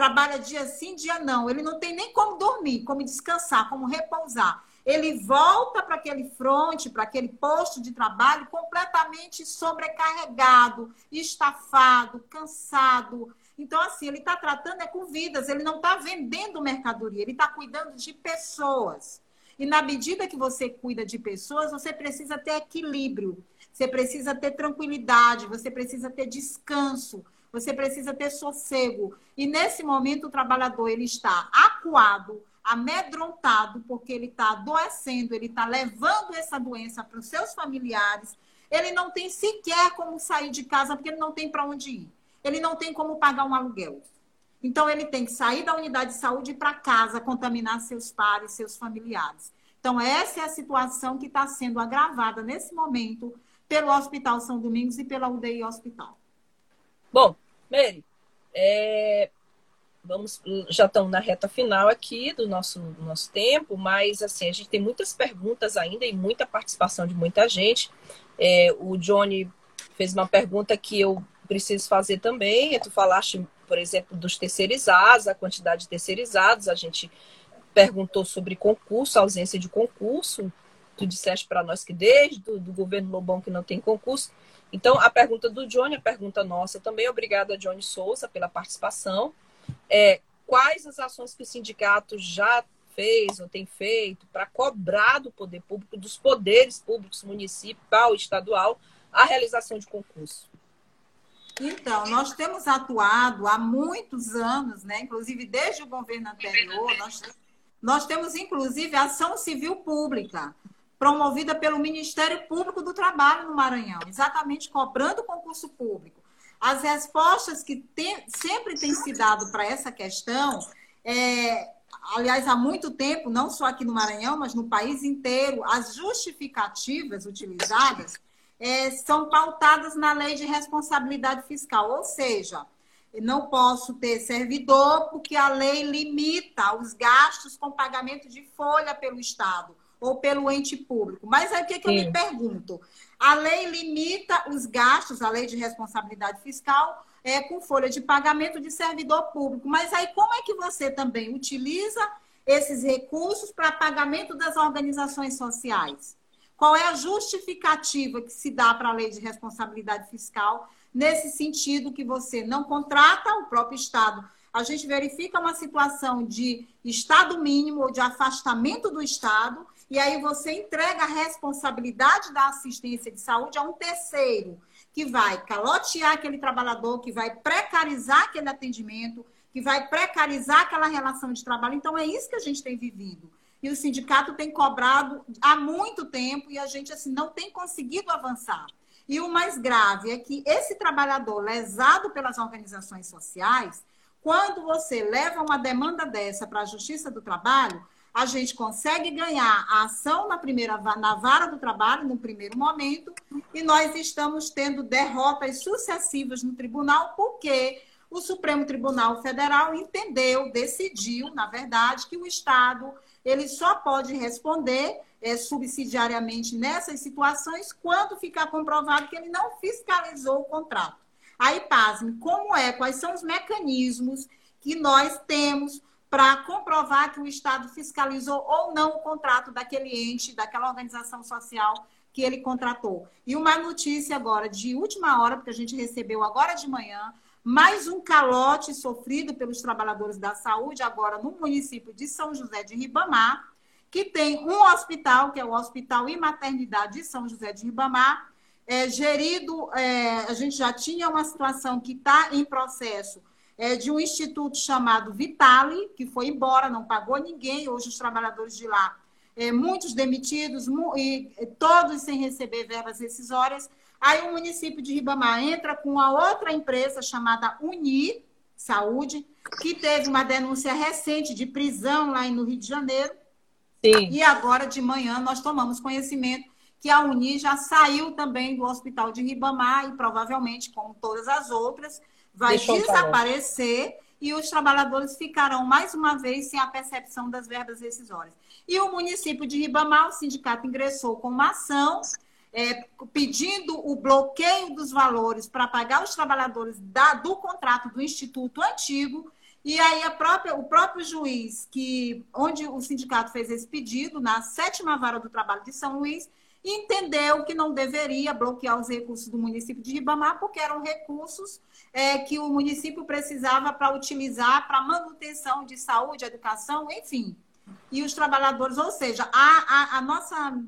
trabalha dia sim, dia não. Ele não tem nem como dormir, como descansar, como repousar. Ele volta para aquele fronte, para aquele posto de trabalho completamente sobrecarregado, estafado, cansado. Então, assim, ele está tratando é com vidas, ele não está vendendo mercadoria, ele está cuidando de pessoas. E na medida que você cuida de pessoas, você precisa ter equilíbrio, você precisa ter tranquilidade, você precisa ter descanso, você precisa ter sossego. E nesse momento o trabalhador ele está acuado, amedrontado, porque ele está adoecendo, ele está levando essa doença para os seus familiares. Ele não tem sequer como sair de casa porque ele não tem para onde ir. Ele não tem como pagar um aluguel. Então ele tem que sair da unidade de saúde e ir para casa contaminar seus pares, seus familiares. Então essa é a situação que está sendo agravada nesse momento pelo Hospital São Domingos e pela UDI Hospital.
Bom, Mary, é, vamos, já estamos na reta final aqui do nosso, do nosso tempo, mas assim, a gente tem muitas perguntas ainda e muita participação de muita gente. É, o Johnny fez uma pergunta que eu preciso fazer também. Tu falaste, por exemplo, dos terceirizados, a quantidade de terceirizados, a gente perguntou sobre concurso, ausência de concurso. Tu disseste para nós que desde o do governo Lobão que não tem concurso. Então, a pergunta do Johnny, a pergunta nossa também, obrigada, Johnny Souza, pela participação. É, quais as ações que o sindicato já fez ou tem feito para cobrar do poder público, dos poderes públicos municipal e estadual, a realização de concurso?
Então, nós temos atuado há muitos anos, né? inclusive desde o governo anterior, nós, nós temos, inclusive, ação civil pública promovida pelo Ministério Público do Trabalho no Maranhão, exatamente cobrando concurso público. As respostas que tem, sempre têm se dado para essa questão, é, aliás, há muito tempo, não só aqui no Maranhão, mas no país inteiro, as justificativas utilizadas é, são pautadas na lei de responsabilidade fiscal, ou seja, não posso ter servidor porque a lei limita os gastos com pagamento de folha pelo Estado ou pelo ente público. Mas aí o que, que eu me pergunto? A lei limita os gastos, a lei de responsabilidade fiscal, é, com folha de pagamento de servidor público. Mas aí como é que você também utiliza esses recursos para pagamento das organizações sociais? Qual é a justificativa que se dá para a lei de responsabilidade fiscal nesse sentido que você não contrata o próprio Estado? A gente verifica uma situação de Estado mínimo ou de afastamento do Estado e aí você entrega a responsabilidade da assistência de saúde a um terceiro, que vai calotear aquele trabalhador, que vai precarizar aquele atendimento, que vai precarizar aquela relação de trabalho. Então, é isso que a gente tem vivido. E o sindicato tem cobrado há muito tempo e a gente assim não tem conseguido avançar. E o mais grave é que esse trabalhador lesado pelas organizações sociais, quando você leva uma demanda dessa para a Justiça do Trabalho, a gente consegue ganhar a ação na primeira na vara do trabalho no primeiro momento e nós estamos tendo derrotas sucessivas no tribunal porque o Supremo Tribunal Federal entendeu, decidiu, na verdade, que o Estado ele só pode responder é, subsidiariamente nessas situações quando ficar comprovado que ele não fiscalizou o contrato. Aí, pasme, como é? Quais são os mecanismos que nós temos para comprovar que o Estado fiscalizou ou não o contrato daquele ente, daquela organização social que ele contratou. E uma notícia agora de última hora, porque a gente recebeu agora de manhã, mais um calote sofrido pelos trabalhadores da saúde, agora no município de São José de Ribamar, que tem um hospital, que é o Hospital e Maternidade de São José de Ribamar, é, gerido, é, a gente já tinha uma situação que está em processo é, de um instituto chamado Vitale, que foi embora, não pagou ninguém. Hoje, os trabalhadores de lá, é, muitos demitidos, mu e todos sem receber verbas rescisórias. Aí, o município de Ribamar entra com a outra empresa chamada Uni Saúde, que teve uma denúncia recente de prisão lá no Rio de Janeiro. Sim. E agora, de manhã, nós tomamos conhecimento que a Uni já saiu também do hospital de Ribamar e provavelmente, como todas as outras, vai desaparecer e os trabalhadores ficarão mais uma vez sem a percepção das verbas rescisórias. E o município de Ribamar, o sindicato ingressou com uma ação é, pedindo o bloqueio dos valores para pagar os trabalhadores da, do contrato do instituto antigo E aí a própria, o próprio juiz, que onde o sindicato fez esse pedido, na sétima vara do trabalho de São Luís, entendeu que não deveria bloquear os recursos do município de Ribamar, porque eram recursos é, que o município precisava para utilizar para manutenção de saúde, educação, enfim. E os trabalhadores, ou seja, a, a, a nossa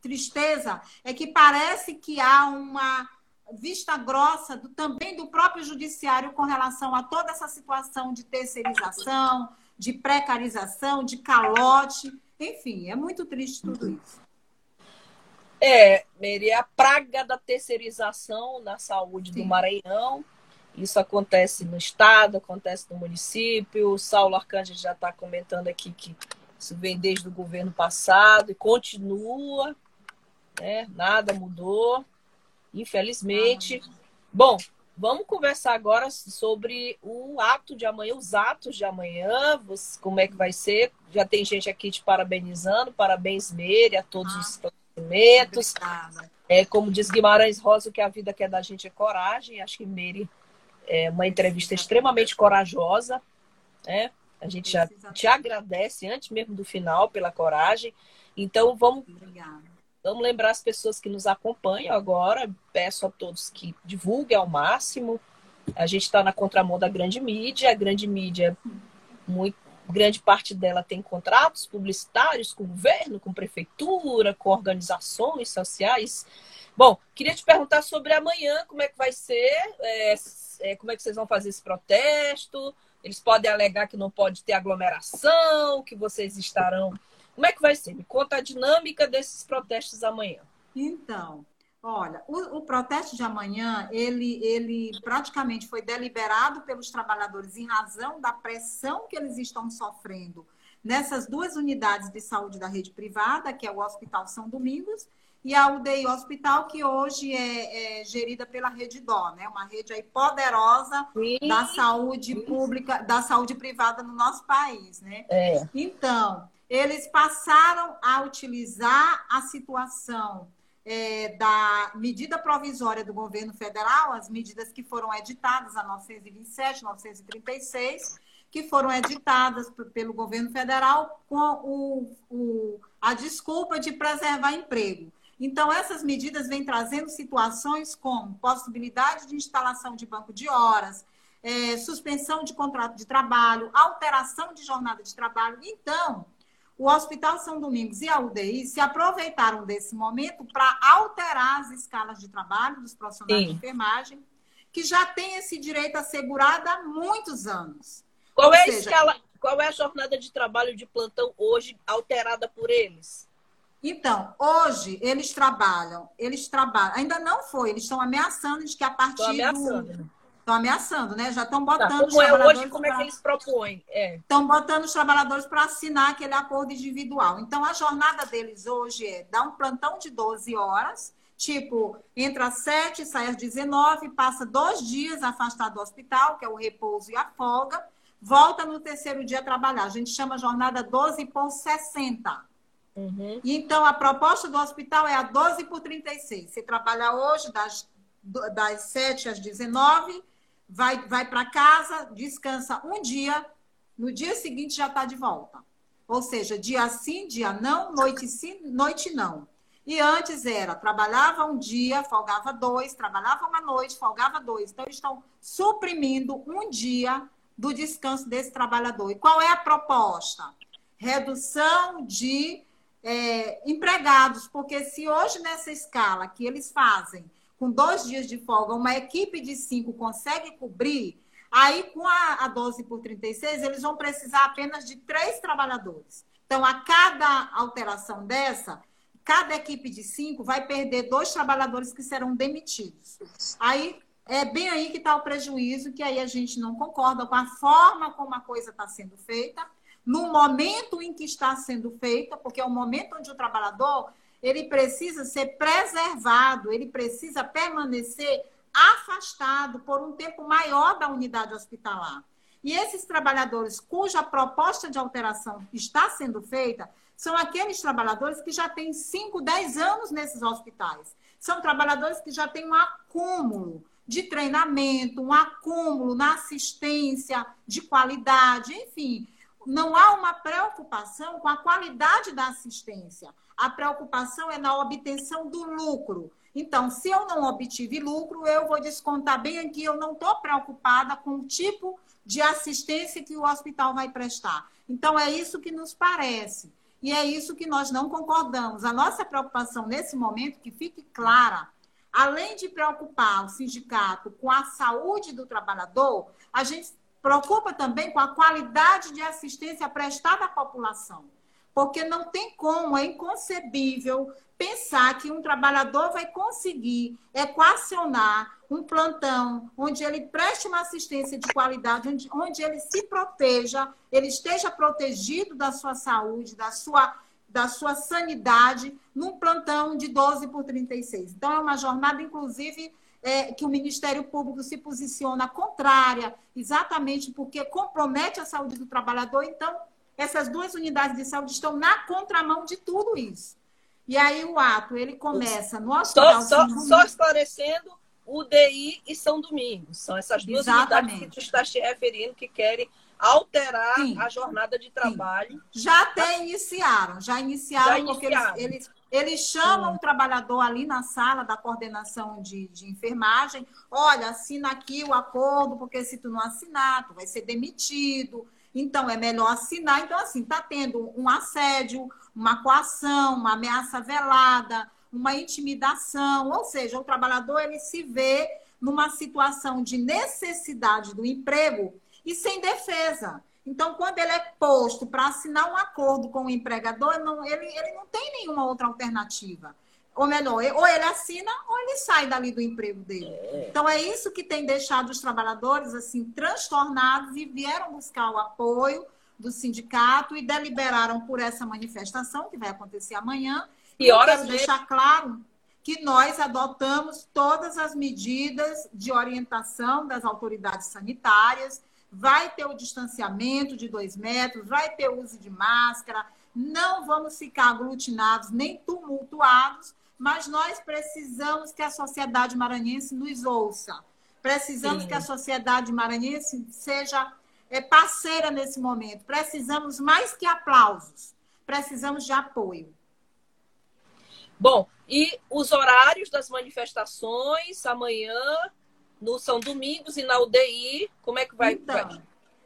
tristeza é que parece que há uma vista grossa do, também do próprio judiciário com relação a toda essa situação de terceirização, de precarização, de calote, enfim, é muito triste tudo isso.
É, Mary, é a praga da terceirização na saúde Sim. do Maranhão. Isso acontece no estado, acontece no município. O Saulo Arcanjo já está comentando aqui que isso vem desde o governo passado e continua, né? nada mudou infelizmente. Bom, vamos conversar agora sobre o ato de amanhã, os atos de amanhã, como é que vai ser. Já tem gente aqui te parabenizando, parabéns, Meire, a todos ah, os É, como diz Guimarães Rosa, o que a vida quer da gente é coragem. Acho que Meire é uma entrevista extremamente corajosa. Né? A gente já te agradece antes mesmo do final pela coragem. Então vamos Obrigada Vamos lembrar as pessoas que nos acompanham agora. Peço a todos que divulguem ao máximo. A gente está na contramão da grande mídia. A grande mídia, muito, grande parte dela tem contratos publicitários com o governo, com prefeitura, com organizações sociais. Bom, queria te perguntar sobre amanhã, como é que vai ser, é, é, como é que vocês vão fazer esse protesto? Eles podem alegar que não pode ter aglomeração, que vocês estarão como é que vai ser? Me conta a dinâmica desses protestos amanhã.
Então, olha, o, o, protesto de amanhã, ele, ele praticamente foi deliberado pelos trabalhadores em razão da pressão que eles estão sofrendo nessas duas unidades de saúde da rede privada, que é o Hospital São Domingos e a UDI Hospital, que hoje é, é gerida pela Rede Dó, né? Uma rede aí poderosa Sim. da saúde pública, da saúde privada no nosso país, né? É. Então, eles passaram a utilizar a situação é, da medida provisória do governo federal, as medidas que foram editadas, a 927, 936, que foram editadas pelo governo federal com o, o, a desculpa de preservar emprego. Então, essas medidas vêm trazendo situações como possibilidade de instalação de banco de horas, é, suspensão de contrato de trabalho, alteração de jornada de trabalho. Então, o Hospital São Domingos e a UDI se aproveitaram desse momento para alterar as escalas de trabalho dos profissionais Sim. de enfermagem, que já têm esse direito assegurado há muitos anos.
Qual Ou é, seja, a escala, qual é a jornada de trabalho de plantão hoje alterada por eles?
Então, hoje eles trabalham, eles trabalham, ainda não foi, eles estão ameaçando de que a partir do Estão ameaçando, né? Já estão tá, botando tá,
os é hoje, como pra... é que eles propõem? É.
Estão botando os trabalhadores para assinar aquele acordo individual. Então, a jornada deles hoje é dar um plantão de 12 horas, tipo, entra às 7, sai às 19, passa dois dias afastado do hospital, que é o repouso e a folga, volta no terceiro dia a trabalhar. A gente chama jornada 12 por 60. Uhum. Então, a proposta do hospital é a 12 por 36. Você trabalha hoje das, das 7 às 19 vai, vai para casa, descansa um dia, no dia seguinte já está de volta. Ou seja, dia sim, dia não, noite sim, noite não. E antes era, trabalhava um dia, folgava dois, trabalhava uma noite, folgava dois. Então, estão suprimindo um dia do descanso desse trabalhador. E qual é a proposta? Redução de é, empregados, porque se hoje nessa escala que eles fazem com dois dias de folga, uma equipe de cinco consegue cobrir, aí com a, a 12 por 36, eles vão precisar apenas de três trabalhadores. Então, a cada alteração dessa, cada equipe de cinco vai perder dois trabalhadores que serão demitidos. Aí é bem aí que está o prejuízo, que aí a gente não concorda com a forma como a coisa está sendo feita, no momento em que está sendo feita, porque é o momento onde o trabalhador ele precisa ser preservado, ele precisa permanecer afastado por um tempo maior da unidade hospitalar. E esses trabalhadores cuja proposta de alteração está sendo feita são aqueles trabalhadores que já têm 5, 10 anos nesses hospitais. São trabalhadores que já têm um acúmulo de treinamento, um acúmulo na assistência de qualidade, enfim. Não há uma preocupação com a qualidade da assistência. A preocupação é na obtenção do lucro. Então, se eu não obtive lucro, eu vou descontar bem aqui, eu não estou preocupada com o tipo de assistência que o hospital vai prestar. Então, é isso que nos parece. E é isso que nós não concordamos. A nossa preocupação nesse momento, que fique clara, além de preocupar o sindicato com a saúde do trabalhador, a gente preocupa também com a qualidade de assistência prestada à população. Porque não tem como, é inconcebível pensar que um trabalhador vai conseguir equacionar um plantão onde ele preste uma assistência de qualidade, onde, onde ele se proteja, ele esteja protegido da sua saúde, da sua da sua sanidade num plantão de 12 por 36. Então, é uma jornada, inclusive, é, que o Ministério Público se posiciona contrária, exatamente porque compromete a saúde do trabalhador. Então, essas duas unidades de saúde estão na contramão de tudo isso. E aí o ato, ele começa no hospital...
Só, só, só esclarecendo, UDI e São Domingos. São essas duas Exatamente. unidades que tu estás te referindo que querem alterar Sim. a jornada de trabalho.
Sim. Já até iniciaram, já iniciaram, já porque iniciaram. Eles, eles, eles, chamam Sim. o trabalhador ali na sala da coordenação de, de enfermagem, olha, assina aqui o acordo, porque se tu não assinar, tu vai ser demitido. Então, é melhor assinar. Então, assim, está tendo um assédio, uma coação, uma ameaça velada, uma intimidação. Ou seja, o trabalhador ele se vê numa situação de necessidade do emprego e sem defesa. Então, quando ele é posto para assinar um acordo com o empregador, não, ele, ele não tem nenhuma outra alternativa. Ou melhor, ou ele assina ou ele sai dali do emprego dele. É. Então, é isso que tem deixado os trabalhadores assim transtornados e vieram buscar o apoio do sindicato e deliberaram por essa manifestação, que vai acontecer amanhã. E eu quero deixar claro que nós adotamos todas as medidas de orientação das autoridades sanitárias, vai ter o distanciamento de dois metros, vai ter o uso de máscara, não vamos ficar aglutinados nem tumultuados, mas nós precisamos que a sociedade maranhense nos ouça. Precisamos Sim. que a sociedade maranhense seja é, parceira nesse momento. Precisamos mais que aplausos, precisamos de apoio.
Bom, e os horários das manifestações amanhã no São Domingos e na UDI, como é que vai?
Então, vai?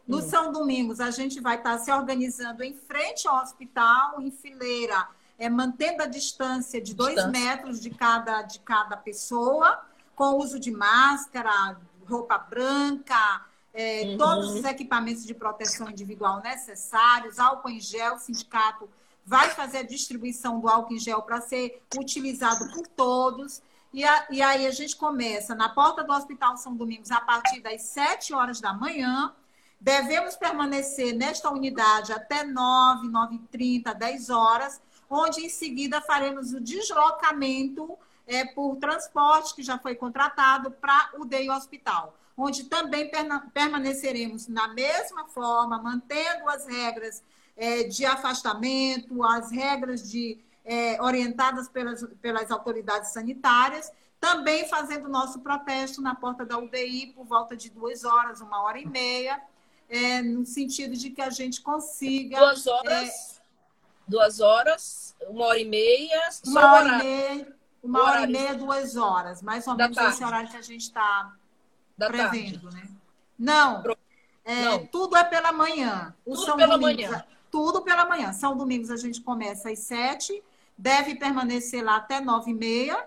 no São Domingos, a gente vai estar se organizando em frente ao hospital, em fileira, é, mantendo a distância de dois distância. metros de cada, de cada pessoa, com uso de máscara, roupa branca, é, uhum. todos os equipamentos de proteção individual necessários, álcool em gel, o sindicato vai fazer a distribuição do álcool em gel para ser utilizado por todos. E, a, e aí a gente começa na porta do Hospital São Domingos a partir das 7 horas da manhã. Devemos permanecer nesta unidade até 9, 9h30, 10 horas, onde em seguida faremos o deslocamento é, por transporte que já foi contratado para o DEI Hospital, onde também permaneceremos na mesma forma, mantendo as regras é, de afastamento, as regras de é, orientadas pelas, pelas autoridades sanitárias, também fazendo nosso protesto na porta da UDI por volta de duas horas, uma hora e meia, é, no sentido de que a gente consiga.
Duas horas, é, duas horas, uma hora e meia,
uma hora e meia, uma hora e meia, duas horas, mais ou menos esse horário que a gente está prevendo, tarde. né? Não, é, Não, tudo é pela manhã.
O tudo São pela Domingos, manhã.
Tudo pela manhã. São domingos a gente começa às sete deve permanecer lá até nove e meia.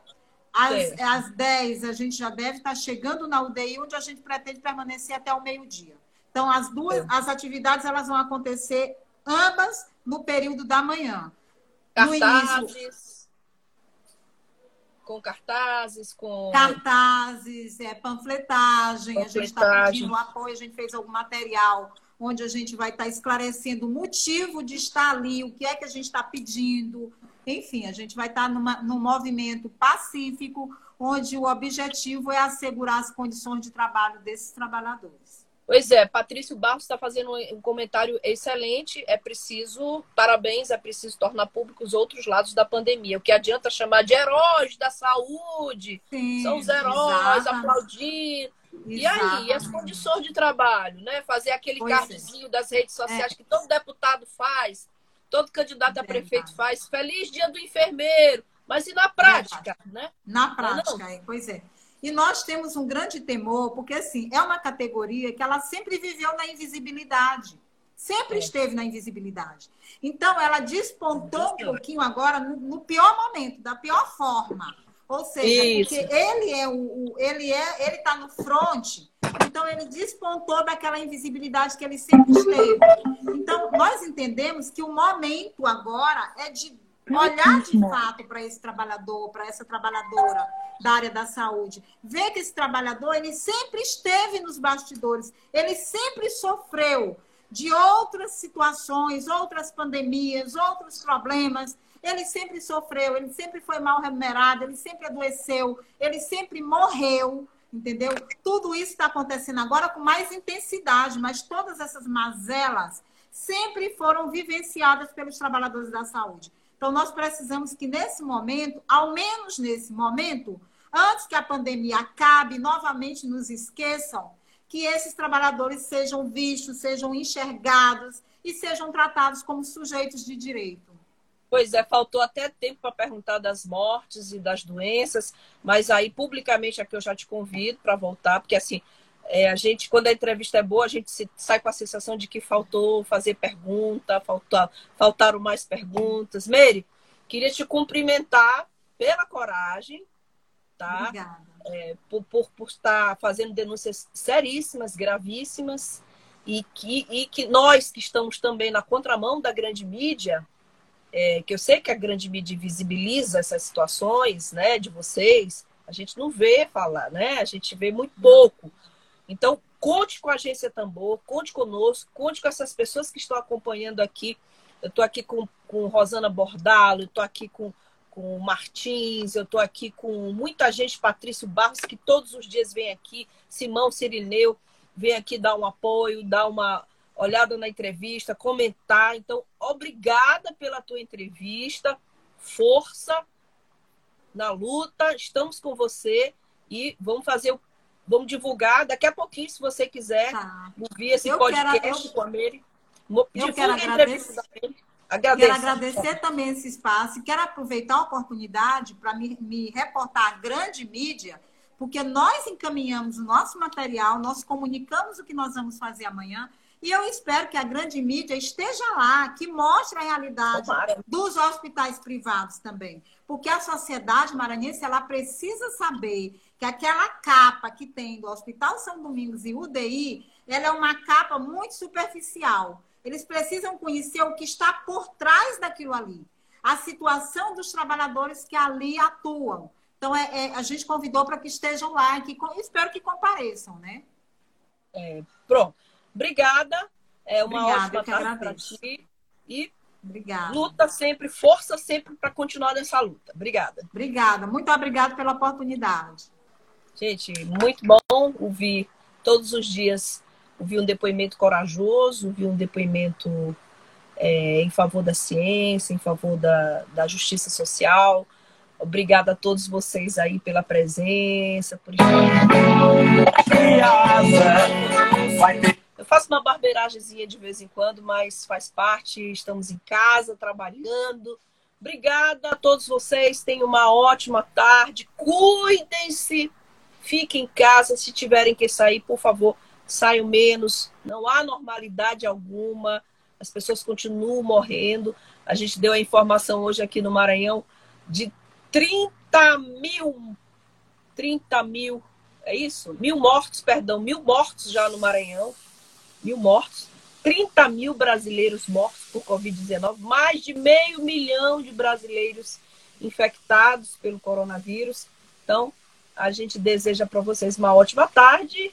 Às, às 10 a gente já deve estar chegando na UDI, onde a gente pretende permanecer até o meio-dia. Então, as duas, é. as atividades elas vão acontecer ambas no período da manhã.
Cartazes, com cartazes, com.
Cartazes, é, panfletagem, panfletagem. a gente está pedindo apoio, a gente fez algum material onde a gente vai estar esclarecendo o motivo de estar ali, o que é que a gente está pedindo, enfim, a gente vai estar numa, num movimento pacífico, onde o objetivo é assegurar as condições de trabalho desses trabalhadores.
Pois é, Patrício Barros está fazendo um comentário excelente. É preciso, parabéns, é preciso tornar público os outros lados da pandemia. O que adianta chamar de heróis da saúde? Sim, São os heróis aplaudindo. E aí, as condições de trabalho, né? Fazer aquele pois cardzinho é. das redes sociais é. que todo deputado faz, todo candidato a prefeito faz. Feliz dia do enfermeiro. Mas e na prática, né?
Na prática, não, não. pois é. E nós temos um grande temor, porque assim, é uma categoria que ela sempre viveu na invisibilidade. Sempre é. esteve na invisibilidade. Então, ela despontou um pouquinho agora no pior momento, da pior forma. Ou seja, Isso. porque ele é o, ele é, ele está no front, então ele despontou daquela invisibilidade que ele sempre esteve. Então, nós entendemos que o momento agora é de olhar de fato para esse trabalhador, para essa trabalhadora da área da saúde, ver que esse trabalhador ele sempre esteve nos bastidores, ele sempre sofreu de outras situações, outras pandemias, outros problemas. Ele sempre sofreu, ele sempre foi mal remunerado, ele sempre adoeceu, ele sempre morreu, entendeu? Tudo isso está acontecendo agora com mais intensidade, mas todas essas mazelas sempre foram vivenciadas pelos trabalhadores da saúde. Então, nós precisamos que nesse momento, ao menos nesse momento, antes que a pandemia acabe, novamente nos esqueçam que esses trabalhadores sejam vistos, sejam enxergados e sejam tratados como sujeitos de direito.
Pois é, faltou até tempo para perguntar das mortes e das doenças, mas aí publicamente aqui eu já te convido para voltar, porque assim, é, a gente, quando a entrevista é boa, a gente se, sai com a sensação de que faltou fazer pergunta, faltou, faltaram mais perguntas. Mary, queria te cumprimentar pela coragem, tá?
Obrigada.
É, por, por, por estar fazendo denúncias seríssimas, gravíssimas, e que, e que nós que estamos também na contramão da grande mídia, é, que eu sei que a grande mídia visibiliza essas situações, né, de vocês, a gente não vê falar, né? A gente vê muito pouco. Então, conte com a Agência Tambor, conte conosco, conte com essas pessoas que estão acompanhando aqui. Eu estou aqui com, com Rosana Bordalo, eu estou aqui com, com Martins, eu estou aqui com muita gente, Patrício Barros, que todos os dias vem aqui, Simão Sirineu, vem aqui dar um apoio, dar uma olhada na entrevista, comentar. Então, obrigada pela tua entrevista, força na luta, estamos com você e vamos fazer o Vamos divulgar daqui a pouquinho, se você quiser tá. ouvir esse eu podcast quero, eu, com a Mary.
Eu quero agradecer, Agradeço. Quero agradecer também esse espaço e quero aproveitar a oportunidade para me, me reportar à grande mídia, porque nós encaminhamos o nosso material, nós comunicamos o que nós vamos fazer amanhã, e eu espero que a grande mídia esteja lá, que mostre a realidade Tomara. dos hospitais privados também. Porque a sociedade maranhense ela precisa saber que aquela capa que tem do Hospital São Domingos e UDI, ela é uma capa muito superficial. Eles precisam conhecer o que está por trás daquilo ali, a situação dos trabalhadores que ali atuam. Então, é, é a gente convidou para que estejam lá, que espero que compareçam, né?
É, pronto. Obrigada. É uma Obrigada, ótima tarde para ti. E
Obrigada.
Luta sempre, força sempre para continuar nessa luta. Obrigada.
Obrigada. Muito obrigada pela oportunidade.
Gente, muito bom ouvir todos os dias, ouvir um depoimento corajoso, ouvir um depoimento é, em favor da ciência, em favor da, da justiça social. Obrigada a todos vocês aí pela presença, por Eu faço uma barbeiragemzinha de vez em quando, mas faz parte. Estamos em casa, trabalhando. Obrigada a todos vocês. Tenham uma ótima tarde. Cuidem-se Fiquem em casa, se tiverem que sair, por favor, saiam menos. Não há normalidade alguma. As pessoas continuam morrendo. A gente deu a informação hoje aqui no Maranhão de 30 mil, 30 mil, é isso? Mil mortos, perdão, mil mortos já no Maranhão. Mil mortos. 30 mil brasileiros mortos por Covid-19, mais de meio milhão de brasileiros infectados pelo coronavírus. Então, a gente deseja para vocês uma ótima tarde.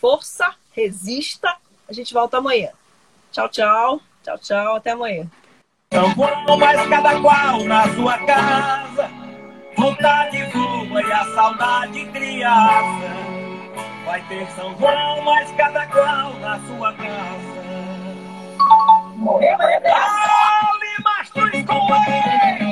Força, resista. A gente volta amanhã. Tchau, tchau. Tchau, tchau. Até amanhã.
Mais cada qual na sua casa. Vontade voa e a saudade criança.
Vai ter São João, mas cada qual na sua casa. Ali, mastros com ele.